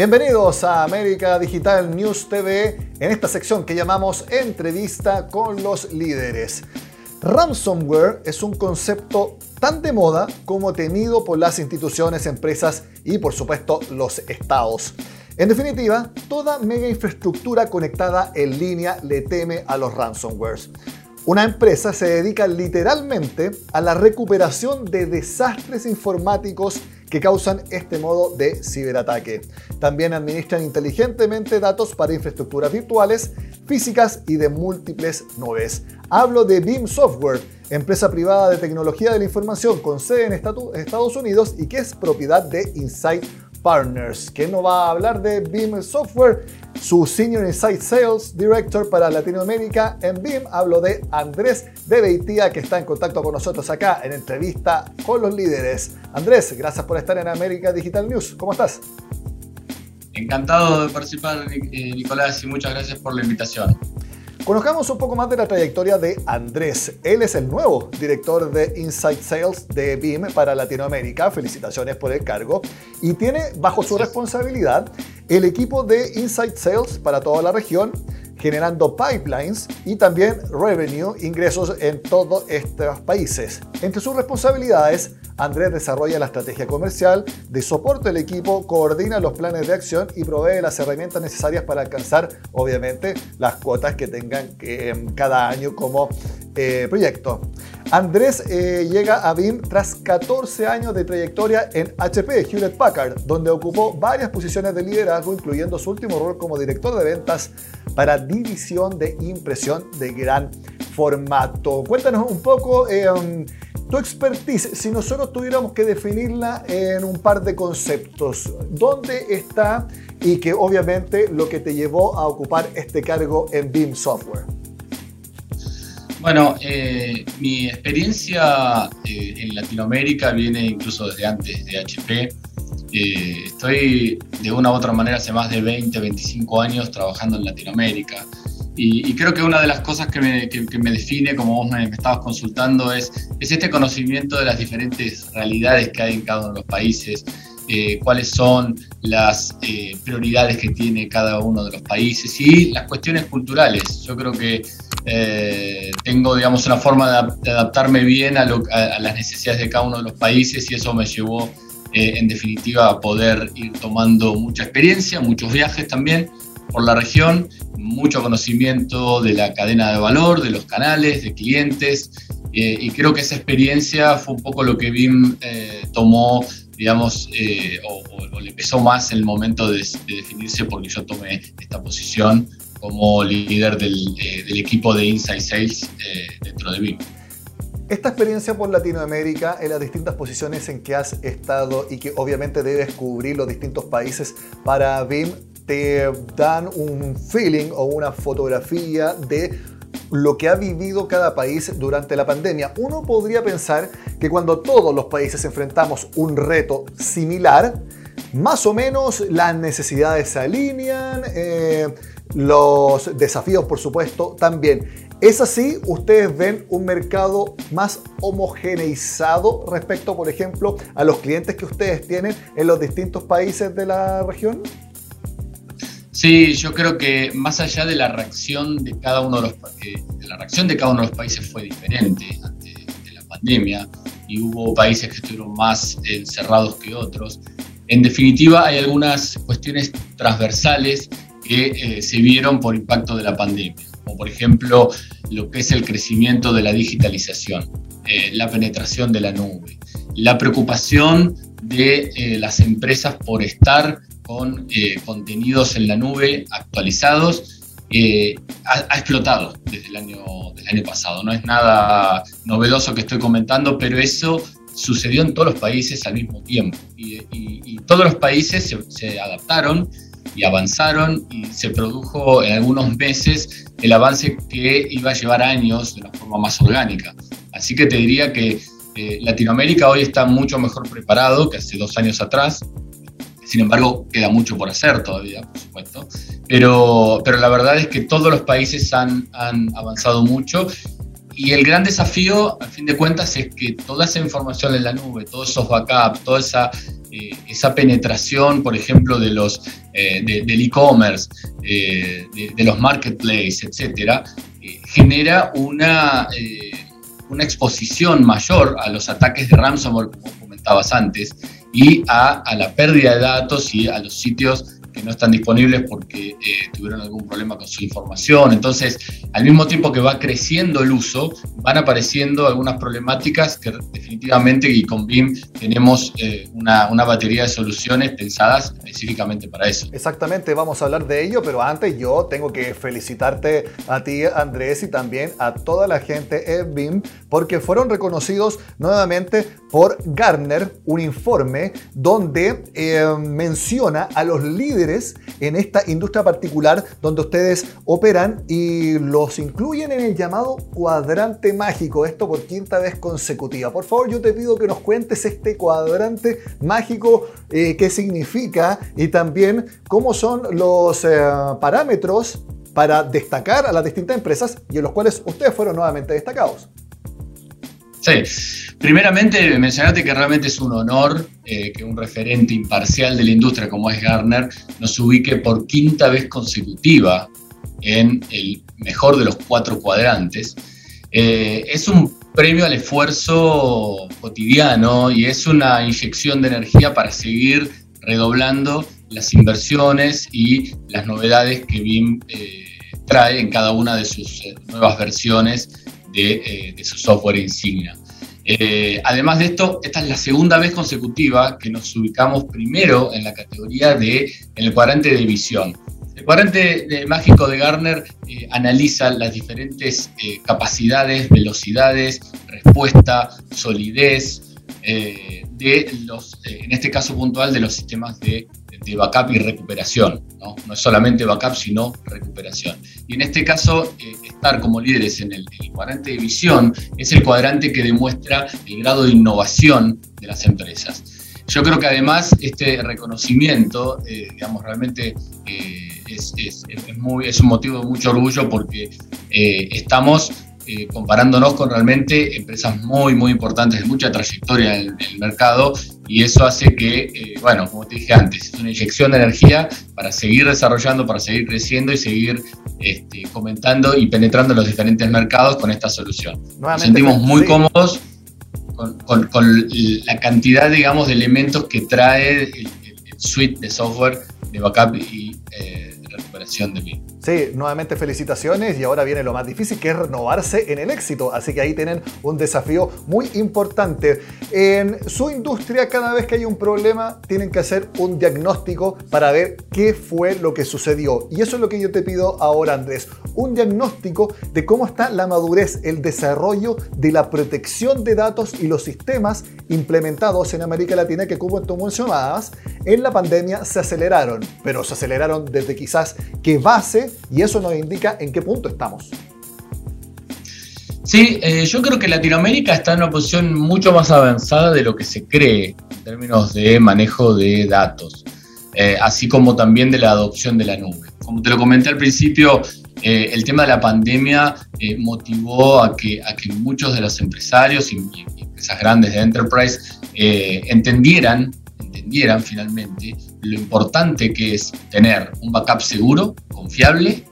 Bienvenidos a América Digital News TV en esta sección que llamamos Entrevista con los líderes. Ransomware es un concepto tan de moda como temido por las instituciones, empresas y por supuesto los estados. En definitiva, toda mega infraestructura conectada en línea le teme a los ransomwares. Una empresa se dedica literalmente a la recuperación de desastres informáticos que causan este modo de ciberataque. También administran inteligentemente datos para infraestructuras virtuales, físicas y de múltiples nubes. Hablo de Beam Software, empresa privada de tecnología de la información con sede en Estados Unidos y que es propiedad de Insight Partners. ¿Quién nos va a hablar de Beam Software? Su Senior Insight Sales Director para Latinoamérica en Beam. Hablo de Andrés de Beitía, que está en contacto con nosotros acá en entrevista con los líderes. Andrés, gracias por estar en América Digital News. ¿Cómo estás? Encantado de participar, eh, Nicolás, y muchas gracias por la invitación. Conozcamos un poco más de la trayectoria de Andrés. Él es el nuevo director de Insight Sales de BIM para Latinoamérica. Felicitaciones por el cargo. Y tiene bajo su responsabilidad el equipo de Insight Sales para toda la región, generando pipelines y también revenue, ingresos en todos estos países. Entre sus responsabilidades, Andrés desarrolla la estrategia comercial, de soporte al equipo, coordina los planes de acción y provee las herramientas necesarias para alcanzar, obviamente, las cuotas que tengan eh, cada año como eh, proyecto. Andrés eh, llega a BIM tras 14 años de trayectoria en HP, Hewlett Packard, donde ocupó varias posiciones de liderazgo, incluyendo su último rol como director de ventas para división de impresión de gran formato. Cuéntanos un poco em, tu expertise, si nosotros tuviéramos que definirla en un par de conceptos, ¿dónde está y que obviamente lo que te llevó a ocupar este cargo en BIM Software? Bueno, eh, mi experiencia eh, en Latinoamérica viene incluso desde antes de HP. Eh, estoy de una u otra manera hace más de 20, 25 años trabajando en Latinoamérica. Y, creo que una de las cosas que me, define, como vos me, estabas consultando, es, es, este conocimiento de las diferentes realidades que hay en cada uno de los países, cuáles son las prioridades que tiene cada uno de los países y las cuestiones culturales. Yo creo que eh, tengo, digamos, una forma de, adaptarme bien a, las necesidades de cada uno de los países y eso me llevó, eh, en definitiva, a poder ir tomando mucha experiencia, muchos viajes también por la región, mucho conocimiento de la cadena de valor, de los canales, de clientes, eh, y creo que esa experiencia fue un poco lo que BIM tomó, digamos, o, le empezó más el momento de, de definirse porque yo tomé esta posición como líder eh, del, equipo de Inside Sales eh, dentro de BIM. Esta experiencia por Latinoamérica en las distintas posiciones en que has estado y que obviamente debes cubrir los distintos países para BIM, te dan un feeling o una fotografía de lo que ha vivido cada país durante la pandemia. Uno podría pensar que cuando todos los países enfrentamos un reto similar, más o menos las necesidades se alinean, eh, los desafíos, por supuesto, también. ¿Es así? ¿Ustedes ven un mercado más homogeneizado respecto, por ejemplo, a los clientes que ustedes tienen en los distintos países de la región? Sí, yo creo que más allá de la reacción de cada uno de los eh, la reacción de cada uno de los países fue diferente ante, la pandemia y hubo países que estuvieron más encerrados que otros. En definitiva, hay algunas cuestiones transversales que eh, se vieron por impacto de la pandemia, como por ejemplo lo que es el crecimiento de la digitalización, eh, la penetración de la nube, la preocupación de eh, las empresas por estar con contenidos en la nube actualizados, ha, explotado desde el, año, año pasado. No es nada novedoso que estoy comentando, pero eso sucedió en todos los países al mismo tiempo y, todos los países se, se adaptaron y avanzaron y se produjo en algunos meses el avance que iba a llevar años de una forma más orgánica. Así que te diría que eh, Latinoamérica hoy está mucho mejor preparado que hace dos años atrás. Sin embargo, queda mucho por hacer todavía, por supuesto. Pero, pero la verdad es que todos los países han, han avanzado mucho y el gran desafío, al fin de cuentas, es que toda esa información en la nube, todos esos backups, toda esa esa penetración, por ejemplo, de los, del e-commerce, de, de, los marketplaces, etcétera, genera una, una exposición mayor a los ataques de ransomware, como comentabas antes, y a, a la pérdida de datos y a los sitios que no están disponibles porque eh, tuvieron algún problema con su información. Entonces, al mismo tiempo que va creciendo el uso, van apareciendo algunas problemáticas que definitivamente y con BIM tenemos eh, una, una, batería de soluciones pensadas específicamente para eso. Exactamente, vamos a hablar de ello, pero antes yo tengo que felicitarte a ti, Andrés, y también a toda la gente en BIM, porque fueron reconocidos nuevamente por Gartner, un informe donde eh, menciona a los líderes en esta industria particular donde ustedes operan y los incluyen en el llamado cuadrante mágico, esto por quinta vez consecutiva. Por favor, yo te pido que nos cuentes este cuadrante mágico, eh, qué significa y también cómo son los eh, parámetros para destacar a las distintas empresas y en los cuales ustedes fueron nuevamente destacados. Sí, primeramente mencionarte que realmente es un honor eh, que un referente imparcial de la industria como es Garner nos ubique por quinta vez consecutiva en el mejor de los cuatro cuadrantes. Eh, es un premio al esfuerzo cotidiano y es una inyección de energía para seguir redoblando las inversiones y las novedades que BIM eh, trae en cada una de sus nuevas versiones eh, de, su software insignia. Eh, además de esto, esta es la segunda vez consecutiva que nos ubicamos primero en la categoría de en el cuadrante de visión. El cuadrante mágico de Garner eh, analiza las diferentes capacidades, velocidades, respuesta, solidez de los, en este caso puntual, de los sistemas de de backup y recuperación. ¿no? no es solamente backup, sino recuperación. Y en este caso, eh, estar como líderes en el, cuadrante de visión es el cuadrante que demuestra el grado de innovación de las empresas. Yo creo que además este reconocimiento, eh, digamos, realmente eh, es, es, muy, es un motivo de mucho orgullo porque estamos comparándonos con realmente empresas muy, muy importantes de mucha trayectoria en, el mercado y eso hace que, eh, bueno, como te dije antes, es una inyección de energía para seguir desarrollando, para seguir creciendo y seguir este, comentando y penetrando en los diferentes mercados con esta solución. Nos sentimos muy cómodos con, la cantidad, digamos, de elementos que trae el, suite de software de backup y eh, recuperación de BIM. Sí, nuevamente felicitaciones y ahora viene lo más difícil que es renovarse en el éxito. Así que ahí tienen un desafío muy importante. En su industria, cada vez que hay un problema, tienen que hacer un diagnóstico para ver qué fue lo que sucedió. Y eso es lo que yo te pido ahora, Andrés. Un diagnóstico de cómo está la madurez, el desarrollo de la protección de datos y los sistemas implementados en América Latina que, como tú mencionabas, en la pandemia se aceleraron. Pero se aceleraron desde quizás qué base y eso nos indica en qué punto estamos. Sí, eh, yo creo que Latinoamérica está en una posición mucho más avanzada de lo que se cree en términos de manejo de datos, eh, así como también de la adopción de la nube. Como te lo comenté al principio, eh, el tema de la pandemia motivó a que, muchos de los empresarios y empresas grandes de enterprise entendieran, entendieran finalmente lo importante que es tener un backup seguro, confiable,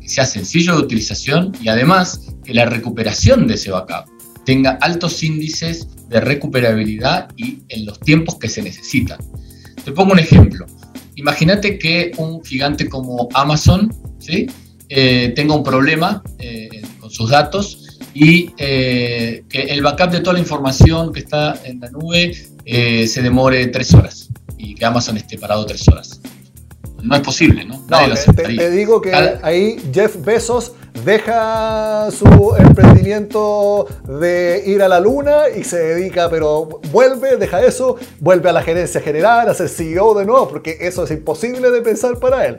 que sea sencillo de utilización y además que la recuperación de ese backup tenga altos índices de recuperabilidad y en los tiempos que se necesitan. Te pongo un ejemplo. Imagínate que un gigante como Amazon ¿sí? Eh, tenga un problema eh, con sus datos y eh, que el backup de toda la información que está en la nube se demore tres horas y que Amazon esté parado tres horas. No es posible, ¿no? no te, digo que ahí Jeff Bezos deja su emprendimiento de ir a la luna y se dedica, pero vuelve, deja eso, vuelve a la gerencia general, a ser CEO de nuevo, porque eso es imposible de pensar para él.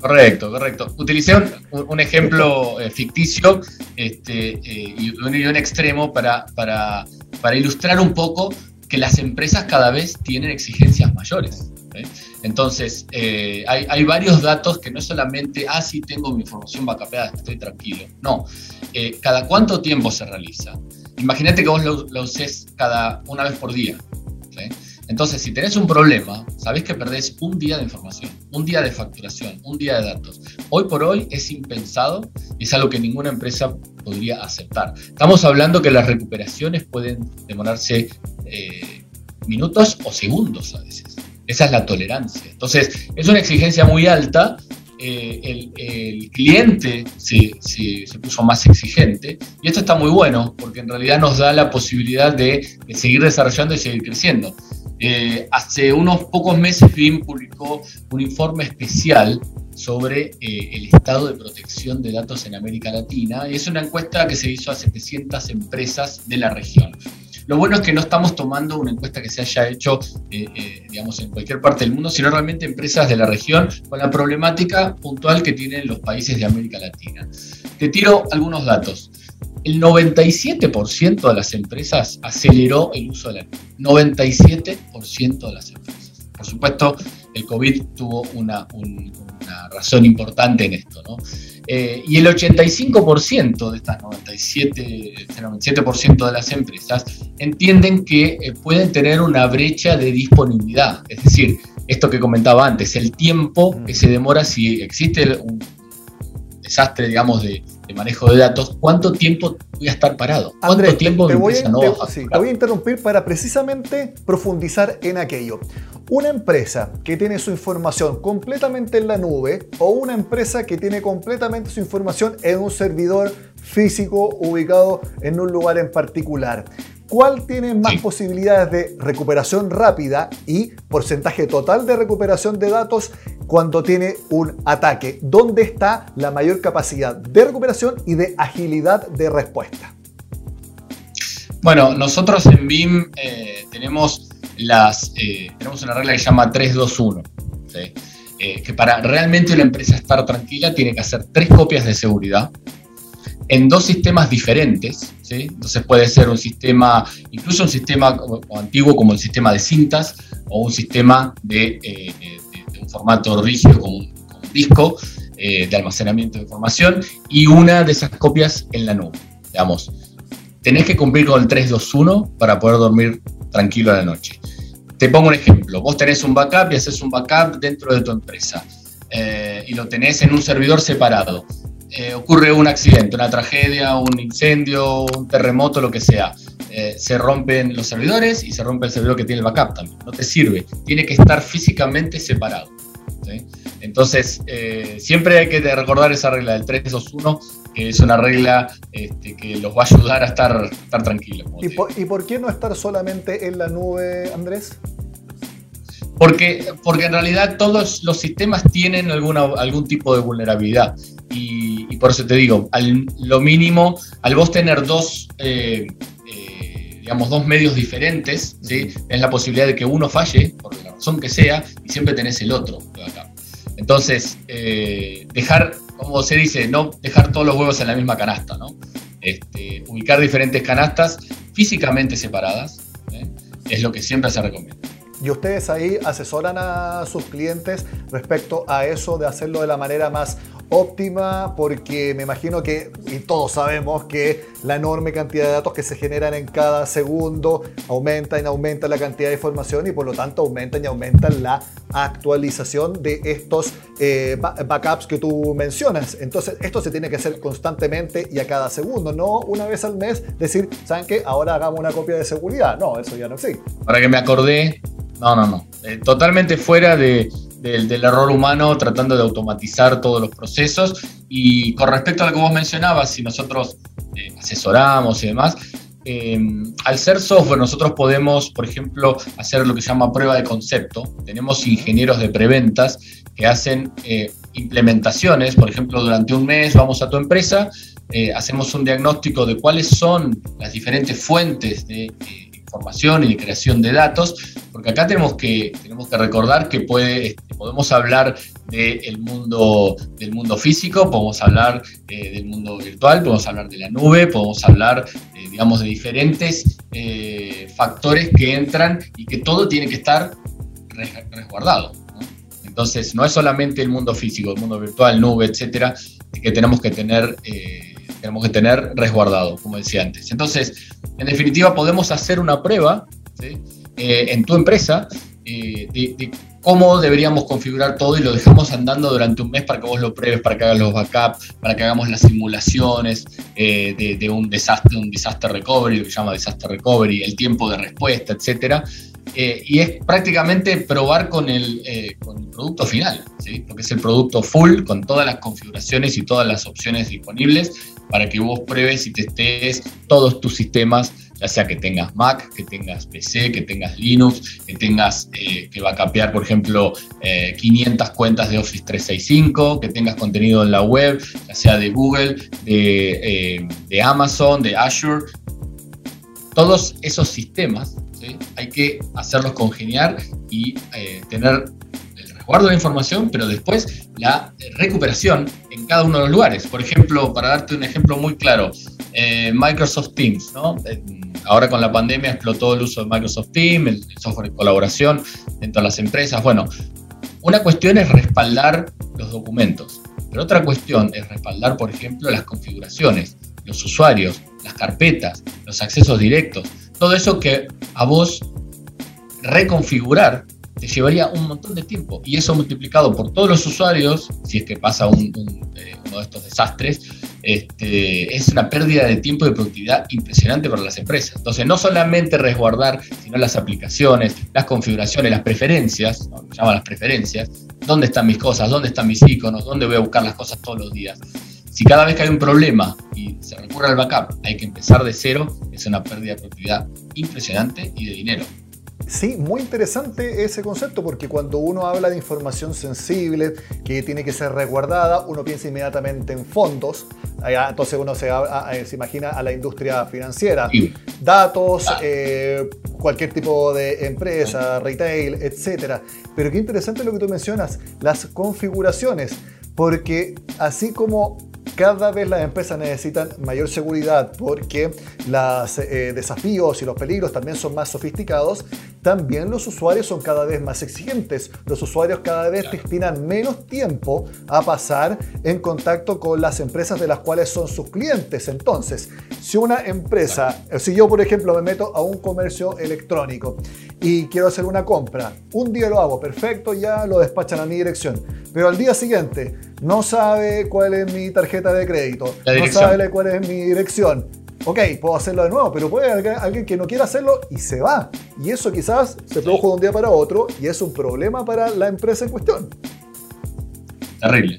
Correcto, correcto. Utilicé un, ejemplo eh, ficticio este, eh, y, un, y, un, extremo para, para, para ilustrar un poco que las empresas cada vez tienen exigencias mayores. Entonces, eh, hay, varios datos que no es solamente, ah, sí, tengo mi información backupada, estoy tranquilo. No, eh, cada cuánto tiempo se realiza. Imagínate que vos lo, lo uses cada una vez por día. Entonces, si tenés un problema, sabés que perdés un día de información, un día de facturación, un día de datos. Hoy por hoy es impensado y es algo que ninguna empresa podría aceptar. Estamos hablando que las recuperaciones pueden demorarse eh, minutos o segundos a veces. Esa es la tolerancia. Entonces, es una exigencia muy alta eh, el, cliente se, puso más exigente y esto está muy bueno porque en realidad nos da la posibilidad de, seguir desarrollando y seguir creciendo. Eh, hace unos pocos meses BIM publicó un informe especial sobre eh, el estado de protección de datos en América Latina es una encuesta que se hizo a 700 empresas de la región. Lo bueno es que no estamos tomando una encuesta que se haya hecho, eh, digamos, en cualquier parte del mundo, sino realmente empresas de la región con la problemática puntual que tienen los países de América Latina. Te tiro algunos datos. El 97% de las empresas aceleró el uso de la nube. 97% de las empresas. Por supuesto, el COVID tuvo una, una razón importante en esto, ¿no? Eh, y el 85% de estas 97, 97% este de las empresas entienden que eh, pueden tener una brecha de disponibilidad. Es decir, esto que comentaba antes, el tiempo que se demora si existe un desastre, digamos, de, manejo de datos, ¿cuánto tiempo voy a estar parado? ¿Cuánto tiempo te, voy a, no te, te voy a interrumpir para precisamente profundizar en aquello. Una empresa que tiene su información completamente en la nube o una empresa que tiene completamente su información en un servidor físico ubicado en un lugar en particular. ¿Cuál tiene más posibilidades de recuperación rápida y porcentaje total de recuperación de datos cuando tiene un ataque? ¿Dónde está la mayor capacidad de recuperación y de agilidad de respuesta? Bueno, nosotros en BIM eh, tenemos las, eh, tenemos una regla que se llama 321, eh, que para realmente una empresa estar tranquila tiene que hacer tres copias de seguridad en dos sistemas diferentes. Entonces puede ser un sistema, incluso un sistema antiguo como el sistema de cintas o un sistema de, eh, un formato rígido como un, disco de almacenamiento de información y una de esas copias en la nube. Digamos, tenés que cumplir con el 321 para poder dormir tranquilo a la noche. Te pongo un ejemplo, vos tenés un backup y haces un backup dentro de tu empresa eh, y lo tenés en un servidor separado. Eh, ocurre un accidente, una tragedia, un incendio, un terremoto, lo que sea. Eh, se rompen los servidores y se rompe el servidor que tiene el backup también. No te sirve, tiene que estar físicamente separado. Entonces, siempre hay que recordar esa regla del 321, que es una regla este, que los va a ayudar a estar, estar tranquilos. ¿Y por, qué no estar solamente en la nube, Andrés? Porque, porque en realidad todos los sistemas tienen alguna, algún tipo de vulnerabilidad. Y, por eso te digo, al, lo mínimo, al vos tener dos, eh, eh, digamos, dos medios diferentes, ¿sí? es la posibilidad de que uno falle, por la razón que sea, y siempre tenés el otro acá. Entonces, eh, dejar como se dice, no dejar todos los huevos en la misma canasta, ¿no? Este, ubicar diferentes canastas físicamente separadas es lo que siempre se recomienda. Y ustedes ahí asesoran a sus clientes respecto a eso de hacerlo de la manera más óptima porque me imagino que, y todos sabemos que la enorme cantidad de datos que se generan en cada segundo aumentan y aumentan la cantidad de información y por lo tanto aumentan y aumentan la actualización de estos eh, backups que tú mencionas. Entonces esto se tiene que hacer constantemente y a cada segundo, no una vez al mes decir, ¿saben qué? Ahora hagamos una copia de seguridad. No, eso ya no existe. Para que me acordé, no, no, no. Eh, totalmente fuera de del, error humano tratando de automatizar todos los procesos. Y con respecto a lo que vos mencionabas, si nosotros eh, asesoramos y demás, em, al ser software nosotros podemos, por ejemplo, hacer lo que se llama prueba de concepto. Tenemos ingenieros de preventas que hacen eh, implementaciones, por ejemplo, durante un mes vamos a tu empresa, eh, hacemos un diagnóstico de cuáles son las diferentes fuentes de información y de creación de datos, porque acá tenemos que, tenemos que recordar que puede, este, podemos hablar del mundo, del mundo físico, podemos hablar eh, del mundo virtual, podemos hablar de la nube, podemos hablar, eh, digamos, de diferentes eh, factores que entran y que todo tiene que estar resguardado. Entonces, no es solamente el mundo físico, el mundo virtual, nube, etcétera, que tenemos que tener tenemos que tener resguardado, como decía antes. Entonces, en definitiva, podemos hacer una prueba en tu empresa de, cómo deberíamos configurar todo y lo dejamos andando durante un mes para que vos lo pruebes, para que hagas los backups, para que hagamos las simulaciones de, un desastre, un disaster recovery, lo que se llama disaster recovery, el tiempo de respuesta, etcétera. Eh, y es prácticamente probar con el, eh, producto final, ¿sí? porque es el producto full con todas las configuraciones y todas las opciones disponibles para que vos pruebes y testes todos tus sistemas, ya sea que tengas Mac, que tengas PC, que tengas Linux, que tengas eh, que va a capear, por ejemplo, 500 cuentas de Office 365, que tengas contenido en la web, ya sea de Google, de, de Amazon, de Azure. Todos esos sistemas hay que hacerlos congeniar y eh, tener de la información, pero después la recuperación en cada uno de los lugares. Por ejemplo, para darte un ejemplo muy claro, eh, Microsoft Teams, ahora con la pandemia explotó el uso de Microsoft Teams, el, software de colaboración dentro de las empresas. Bueno, una cuestión es respaldar los documentos, pero otra cuestión es respaldar, por ejemplo, las configuraciones, los usuarios, las carpetas, los accesos directos. Todo eso que a vos reconfigurar te llevaría un montón de tiempo. Y eso multiplicado por todos los usuarios, si es que pasa eh, uno de estos desastres, este, es una pérdida de tiempo y de productividad impresionante para las empresas. Entonces, no solamente resguardar, sino las aplicaciones, las configuraciones, las preferencias, ¿no? llaman las preferencias, dónde están mis cosas, dónde están mis iconos, dónde voy a buscar las cosas todos los días. Si cada vez que hay un problema y se recurre al backup hay que empezar de cero, es una pérdida de productividad impresionante y de dinero. Sí, muy interesante ese concepto porque cuando uno habla de información sensible que tiene que ser resguardada, uno piensa inmediatamente en fondos. Entonces uno se, imagina a la industria financiera, datos, eh, cualquier tipo de empresa, retail, etc. Pero qué interesante lo que tú mencionas, las configuraciones, porque así como cada vez las empresas necesitan mayor seguridad porque los eh, desafíos y los peligros también son más sofisticados. También los usuarios son cada vez más exigentes. Los usuarios cada vez destinan menos tiempo a pasar en contacto con las empresas de las cuales son sus clientes. Entonces, si una empresa, si yo por ejemplo me meto a un comercio electrónico y quiero hacer una compra, un día lo hago, perfecto, ya lo despachan a mi dirección. Pero al día siguiente no sabe cuál es mi tarjeta de crédito, no sabe cuál es mi dirección. Ok, puedo hacerlo de nuevo, pero puede haber alguien que no quiera hacerlo y se va. Y eso quizás se produjo de un día para otro y es un problema para la empresa en cuestión. Terrible,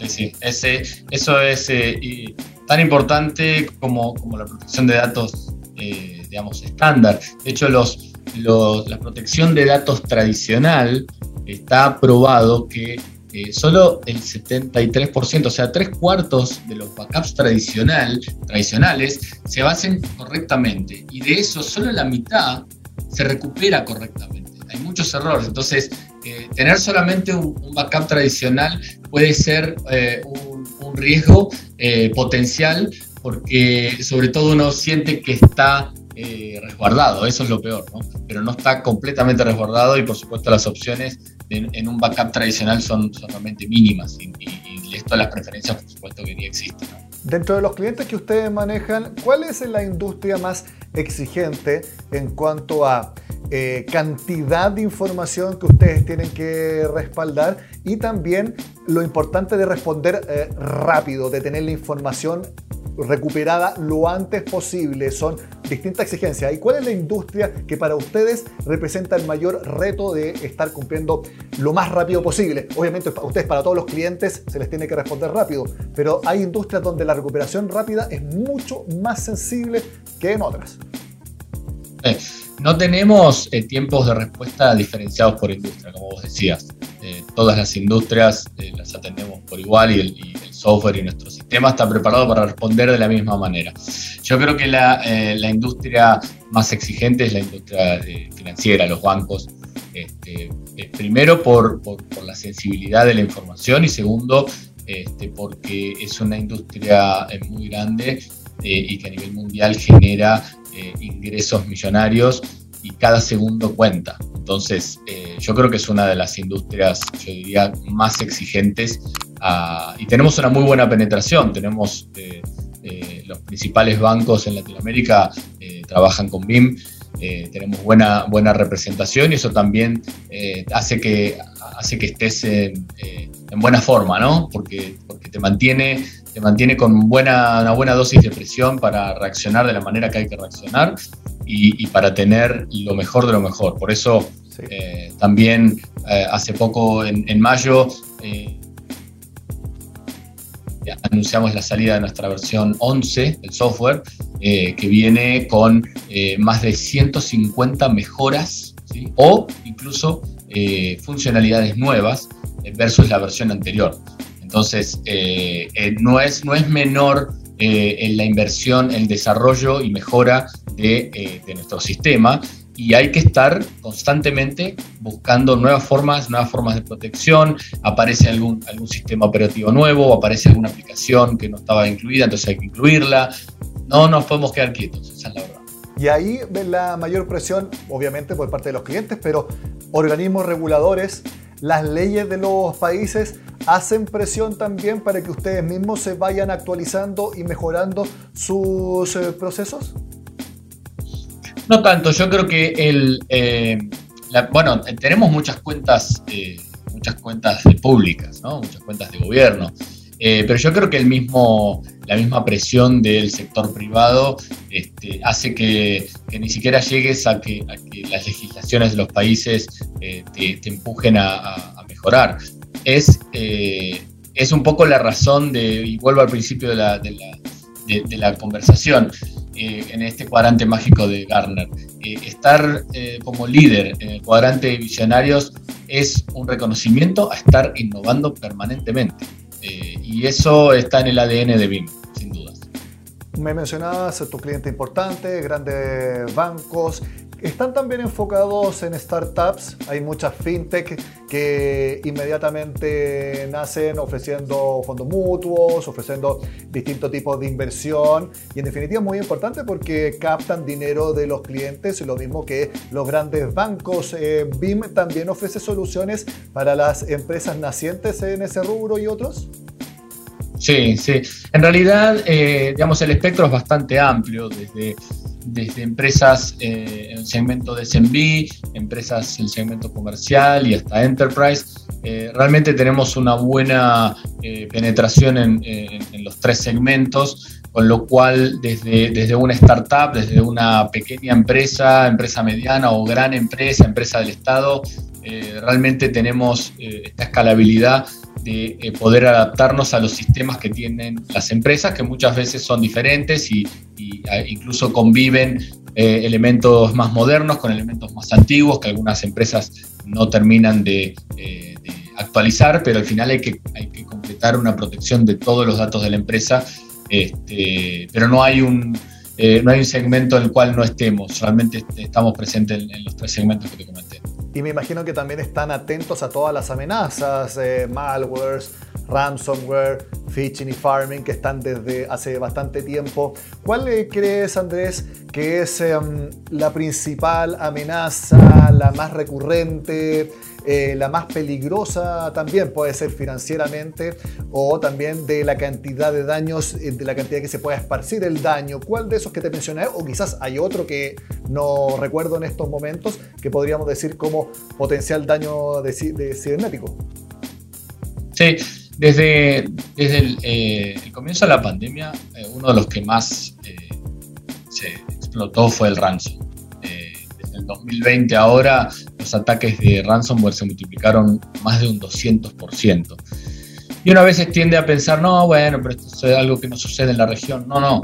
sí, sí. Ese, eso es eh, tan importante como, como, la protección de datos, eh, digamos, estándar. De hecho, los, la protección de datos tradicional está probado que eh, solo el 73%, o sea, tres cuartos de los backups tradicional, tradicionales se hacen correctamente y de eso solo la mitad se recupera correctamente. Hay muchos errores, entonces eh, tener solamente un, backup tradicional puede ser eh, un, riesgo potencial porque sobre todo uno siente que está resguardado, eso es lo peor, ¿no? pero no está completamente resguardado y por supuesto las opciones en, un backup tradicional son, realmente mínimas y, esto las preferencias por supuesto que ni existen. Dentro de los clientes que ustedes manejan, ¿cuál es la industria más exigente en cuanto a eh, cantidad de información que ustedes tienen que respaldar y también lo importante de responder eh, rápido, de tener la información recuperada lo antes posible. Son distintas exigencias. ¿Y cuál es la industria que para ustedes representa el mayor reto de estar cumpliendo lo más rápido posible? Obviamente a ustedes, para todos los clientes, se les tiene que responder rápido, pero hay industrias donde la recuperación rápida es mucho más sensible que en otras. Eh, no tenemos eh, tiempos de respuesta diferenciados por industria, como vos decías. Eh, todas las industrias las atendemos por igual y el, software y nuestro sistema está preparado para responder de la misma manera. Yo creo que la, eh, industria más exigente es la industria eh, financiera, los bancos. Este, eh, primero por, la sensibilidad de la información y segundo este, porque es una industria muy grande y que a nivel mundial genera ingresos millonarios y cada segundo cuenta. Entonces, yo creo que es una de las industrias, yo diría, más exigentes y tenemos una muy buena penetración. Tenemos eh, eh, los principales bancos en Latinoamérica eh, trabajan con BIM tenemos buena, buena representación y eso también hace, que, hace que estés en, buena forma, ¿no? Porque, porque te mantiene te mantiene con buena, una buena dosis de presión para reaccionar de la manera que hay que reaccionar y, para tener lo mejor de lo mejor. Por eso eh, también eh, hace poco, en, mayo, eh, anunciamos la salida de nuestra versión 11 del software, que viene con más de 150 mejoras o incluso funcionalidades nuevas versus la versión anterior. Entonces, no, es, no es menor en la inversión, el desarrollo y mejora de, de nuestro sistema, y hay que estar constantemente buscando nuevas formas, nuevas formas de protección, aparece algún, algún sistema operativo nuevo, aparece alguna aplicación que no estaba incluida, entonces hay que incluirla. No nos podemos quedar quietos, esa es la verdad. Y ahí ven la mayor presión, obviamente por parte de los clientes, pero organismos reguladores, las leyes de los países hacen presión también para que ustedes mismos se vayan actualizando y mejorando sus eh, procesos. No tanto, yo creo que el, eh, bueno, tenemos muchas cuentas, eh, muchas cuentas públicas, ¿no? muchas cuentas de gobierno, pero yo creo que el mismo, la misma presión del sector privado este, hace que, ni siquiera llegues a que, las legislaciones de los países te, empujen a, mejorar. Es, es un poco la razón de, y vuelvo al principio de la, de la conversación, eh, en este cuadrante mágico de Garner. Eh, estar eh, como líder en el cuadrante de visionarios es un reconocimiento a estar innovando permanentemente. Y eso está en el ADN de BIM, sin dudas. Me mencionabas tu cliente importante, grandes bancos están también enfocados en startups. Hay muchas fintech que inmediatamente nacen ofreciendo fondos mutuos, ofreciendo distintos tipos de inversión y en definitiva muy importante porque captan dinero de los clientes, lo mismo que los grandes bancos. Eh, BIM también ofrece soluciones para las empresas nacientes en ese rubro y otros. Sí, sí. En realidad, eh, digamos, el espectro es bastante amplio, desde desde empresas eh, en segmento de SMB, empresas en segmento comercial y hasta enterprise. Eh, realmente tenemos una buena penetración en, los tres segmentos, con lo cual desde, desde una startup, desde una pequeña empresa, empresa mediana o gran empresa, empresa del Estado, realmente tenemos esta escalabilidad de poder adaptarnos a los sistemas que tienen las empresas, que muchas veces son diferentes y, incluso conviven eh, elementos más modernos con elementos más antiguos que algunas empresas no terminan de, eh, actualizar, pero al final hay que, hay que completar una protección de todos los datos de la empresa, este, pero no hay un... Eh, no hay un segmento en el cual no estemos, realmente estamos presentes en los tres segmentos que te comenté. Y me imagino que también están atentos a todas las amenazas, eh, malwares, ransomware, phishing y farming que están desde hace bastante tiempo. ¿Cuál crees, Andrés, que es em, la principal amenaza, la más recurrente? Eh, la más peligrosa también puede ser financieramente o también de la cantidad de daños, eh, de la cantidad que se puede esparcir el daño. ¿Cuál de esos que te mencioné? O quizás hay otro que no recuerdo en estos momentos que podríamos decir como potencial daño de, cibernético. Sí, desde, desde el, eh, comienzo de la pandemia, uno de los que más se explotó fue el ransom. Desde el 2020 ahora los ataques de ransomware se multiplicaron más de un 200%. Y una vez tiende a pensar, no, bueno, pero esto es algo que no sucede en la región. No, no.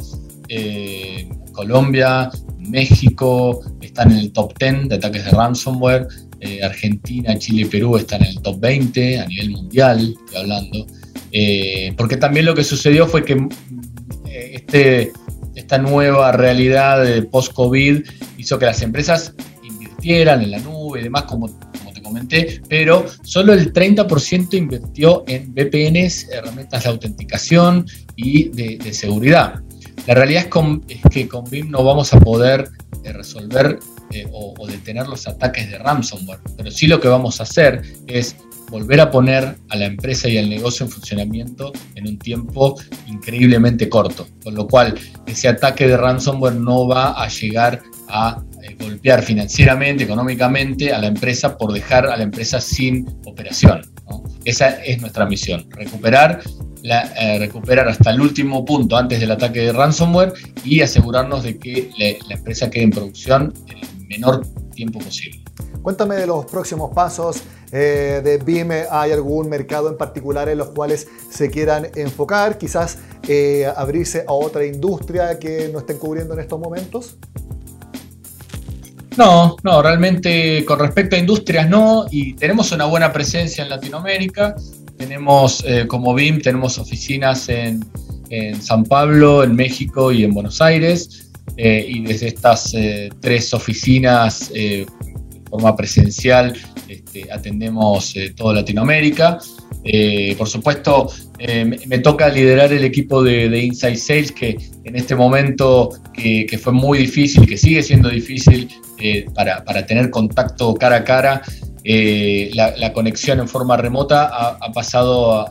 Eh, Colombia, México están en el top 10 de ataques de ransomware. Eh, Argentina, Chile y Perú están en el top 20 a nivel mundial, estoy hablando. Eh, porque también lo que sucedió fue que este, esta nueva realidad de post-COVID hizo que las empresas invirtieran en la nube y demás, como, como te comenté, pero solo el 30% invirtió en VPNs, herramientas de autenticación y de, seguridad. La realidad es, que con BIM no vamos a poder eh, resolver eh, o, detener los ataques de ransomware, pero sí lo que vamos a hacer es volver a poner a la empresa y al negocio en funcionamiento en un tiempo increíblemente corto, con lo cual ese ataque de ransomware no va a llegar a eh, golpear financieramente, económicamente a la empresa por dejar a la empresa sin operación. Esa es nuestra misión, recuperar, eh, recuperar hasta el último punto antes del ataque de ransomware y asegurarnos de que la empresa quede en producción el menor tiempo posible. Cuéntame de los próximos pasos eh, de BIM. ¿Hay algún mercado en particular en los cuales se quieran enfocar? Quizás eh, abrirse a otra industria que no estén cubriendo en estos momentos. No, no, realmente con respecto a industrias no, y tenemos una buena presencia en Latinoamérica. Tenemos, eh, como BIM, tenemos oficinas en, en, San Pablo, en México y en Buenos Aires. Y desde estas tres oficinas forma presencial, este, atendemos eh, toda Latinoamérica. Eh, por supuesto, eh, me toca liderar el equipo de, de, Inside Sales, que en este momento que, fue muy difícil, que sigue siendo difícil para, tener contacto cara a cara, la, conexión en forma remota ha, pasado a,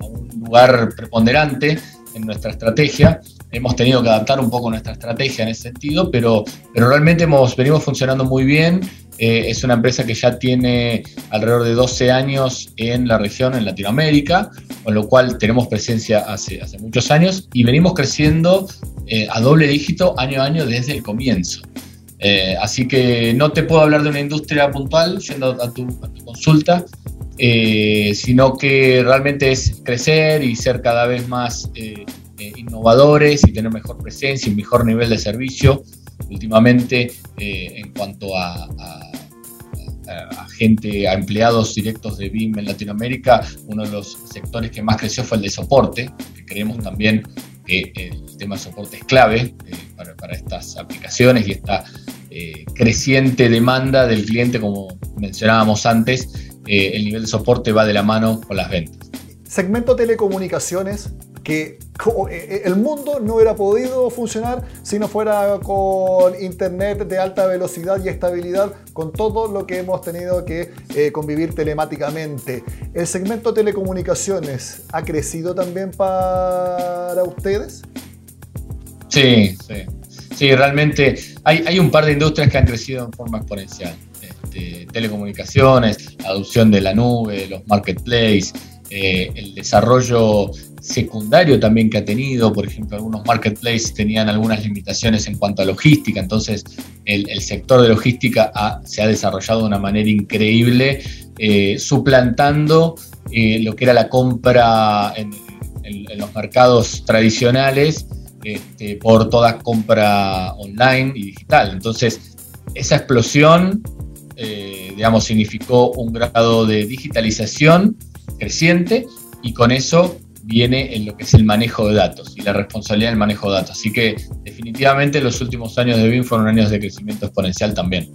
un lugar preponderante en nuestra estrategia hemos tenido que adaptar un poco nuestra estrategia en ese sentido, pero, pero realmente hemos, venimos funcionando muy bien. Eh, es una empresa que ya tiene alrededor de 12 años en la región, en Latinoamérica, con lo cual tenemos presencia hace, hace muchos años y venimos creciendo eh, a doble dígito año a año desde el comienzo. Eh, así que no te puedo hablar de una industria puntual, yendo a tu, consulta, sino que realmente es crecer y ser cada vez más innovadores y tener mejor presencia y mejor nivel de servicio últimamente en cuanto a, a gente, a empleados directos de BIM en Latinoamérica, uno de los sectores que más creció fue el de soporte, que creemos también que el tema de soporte es clave eh, para, estas aplicaciones y esta eh, creciente demanda del cliente, como mencionábamos antes, eh, el nivel de soporte va de la mano con las ventas. Segmento telecomunicaciones, que eh, eh, el mundo no hubiera podido funcionar si no fuera con internet de alta velocidad y estabilidad, con todo lo que hemos tenido que eh, convivir telemáticamente. ¿El segmento telecomunicaciones ha crecido también para ustedes? Sí, sí. Sí, realmente hay, hay un par de industrias que han crecido en forma exponencial. Este, telecomunicaciones, adopción de la nube, los marketplaces, el desarrollo secundario también que ha tenido, por ejemplo, algunos marketplaces tenían algunas limitaciones en cuanto a logística, entonces el, sector de logística se ha desarrollado de una manera increíble, eh, suplantando eh, lo que era la compra en, los mercados tradicionales este, por toda compra online y digital. Entonces, esa explosión, eh, digamos, significó un grado de digitalización creciente y con eso viene en lo que es el manejo de datos y la responsabilidad del manejo de datos. Así que definitivamente los últimos años de BIM fueron años de crecimiento exponencial también.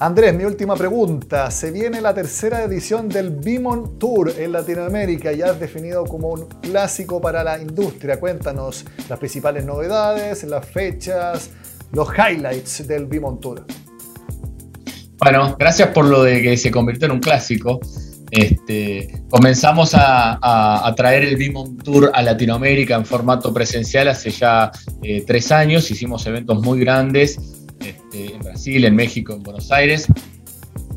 Andrés, mi última pregunta. Se viene la tercera edición del BIMON Tour en Latinoamérica, ya has definido como un clásico para la industria. Cuéntanos las principales novedades, las fechas, los highlights del BIMON Tour. Bueno, gracias por lo de que se convirtió en un clásico. Este, comenzamos a, traer el BIMON Tour a Latinoamérica en formato presencial hace ya eh, tres años. Hicimos eventos muy grandes este, en Brasil, en México, en Buenos Aires.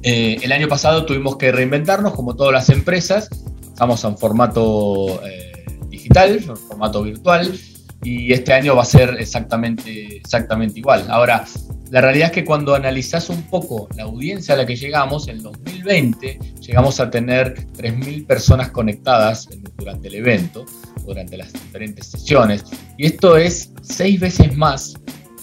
Eh, el año pasado tuvimos que reinventarnos, como todas las empresas. Pasamos a formato eh, digital, un formato virtual, y este año va a ser exactamente, exactamente igual. Ahora, la realidad es que cuando analizás un poco la audiencia a la que llegamos, en 2020 llegamos a tener 3.000 personas conectadas durante el evento, durante las diferentes sesiones, y esto es seis veces más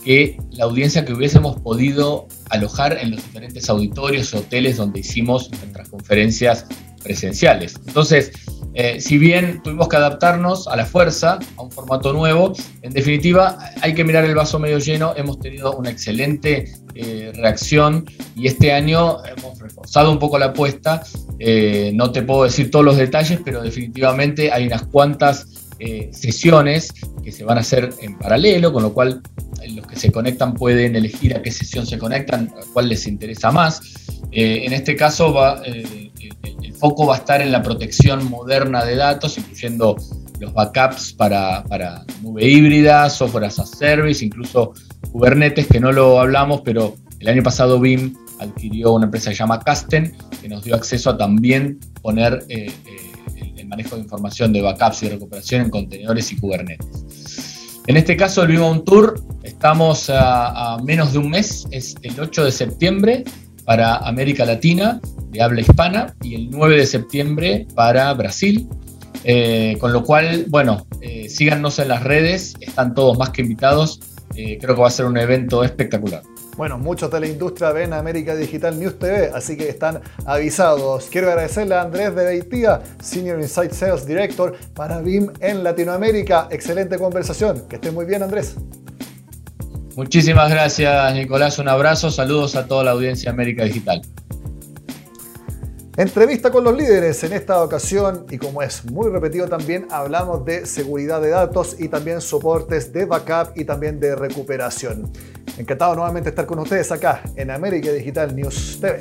que la audiencia que hubiésemos podido alojar en los diferentes auditorios y hoteles donde hicimos nuestras conferencias presenciales. Entonces, eh, si bien tuvimos que adaptarnos a la fuerza, a un formato nuevo, en definitiva hay que mirar el vaso medio lleno, hemos tenido una excelente eh, reacción y este año hemos reforzado un poco la apuesta, eh, no te puedo decir todos los detalles, pero definitivamente hay unas cuantas sesiones que se van a hacer en paralelo, con lo cual los que se conectan pueden elegir a qué sesión se conectan, a cuál les interesa más. en este caso va foco va a estar en la protección moderna de datos, incluyendo los backups para, nube híbrida, software as a service, incluso Kubernetes, que no lo hablamos, pero El año pasado BIM adquirió una empresa que se llama Casten, que nos dio acceso a también poner eh, eh, el, manejo de información de backups y recuperación en contenedores y Kubernetes. En este caso, el BIM On Tour, estamos a, menos de un mes, es el 8 de septiembre para América Latina, de habla hispana, y el 9 de septiembre para Brasil. Eh, con lo cual, bueno, síganos en las redes, están todos más que invitados. creo que va a ser un evento espectacular. Bueno, muchos de la industria ven América Digital News TV, así que están avisados. Quiero agradecerle a Andrés de Beitía, Senior Insight Sales Director para BIM en Latinoamérica. Excelente conversación. Que esté muy bien, Andrés. Muchísimas gracias, Nicolás. Un abrazo. Saludos a toda la audiencia América Digital. Entrevista con los líderes en esta ocasión y como es muy repetido también hablamos de seguridad de datos y también soportes de backup y también de recuperación. Encantado nuevamente estar con ustedes acá en América Digital News TV.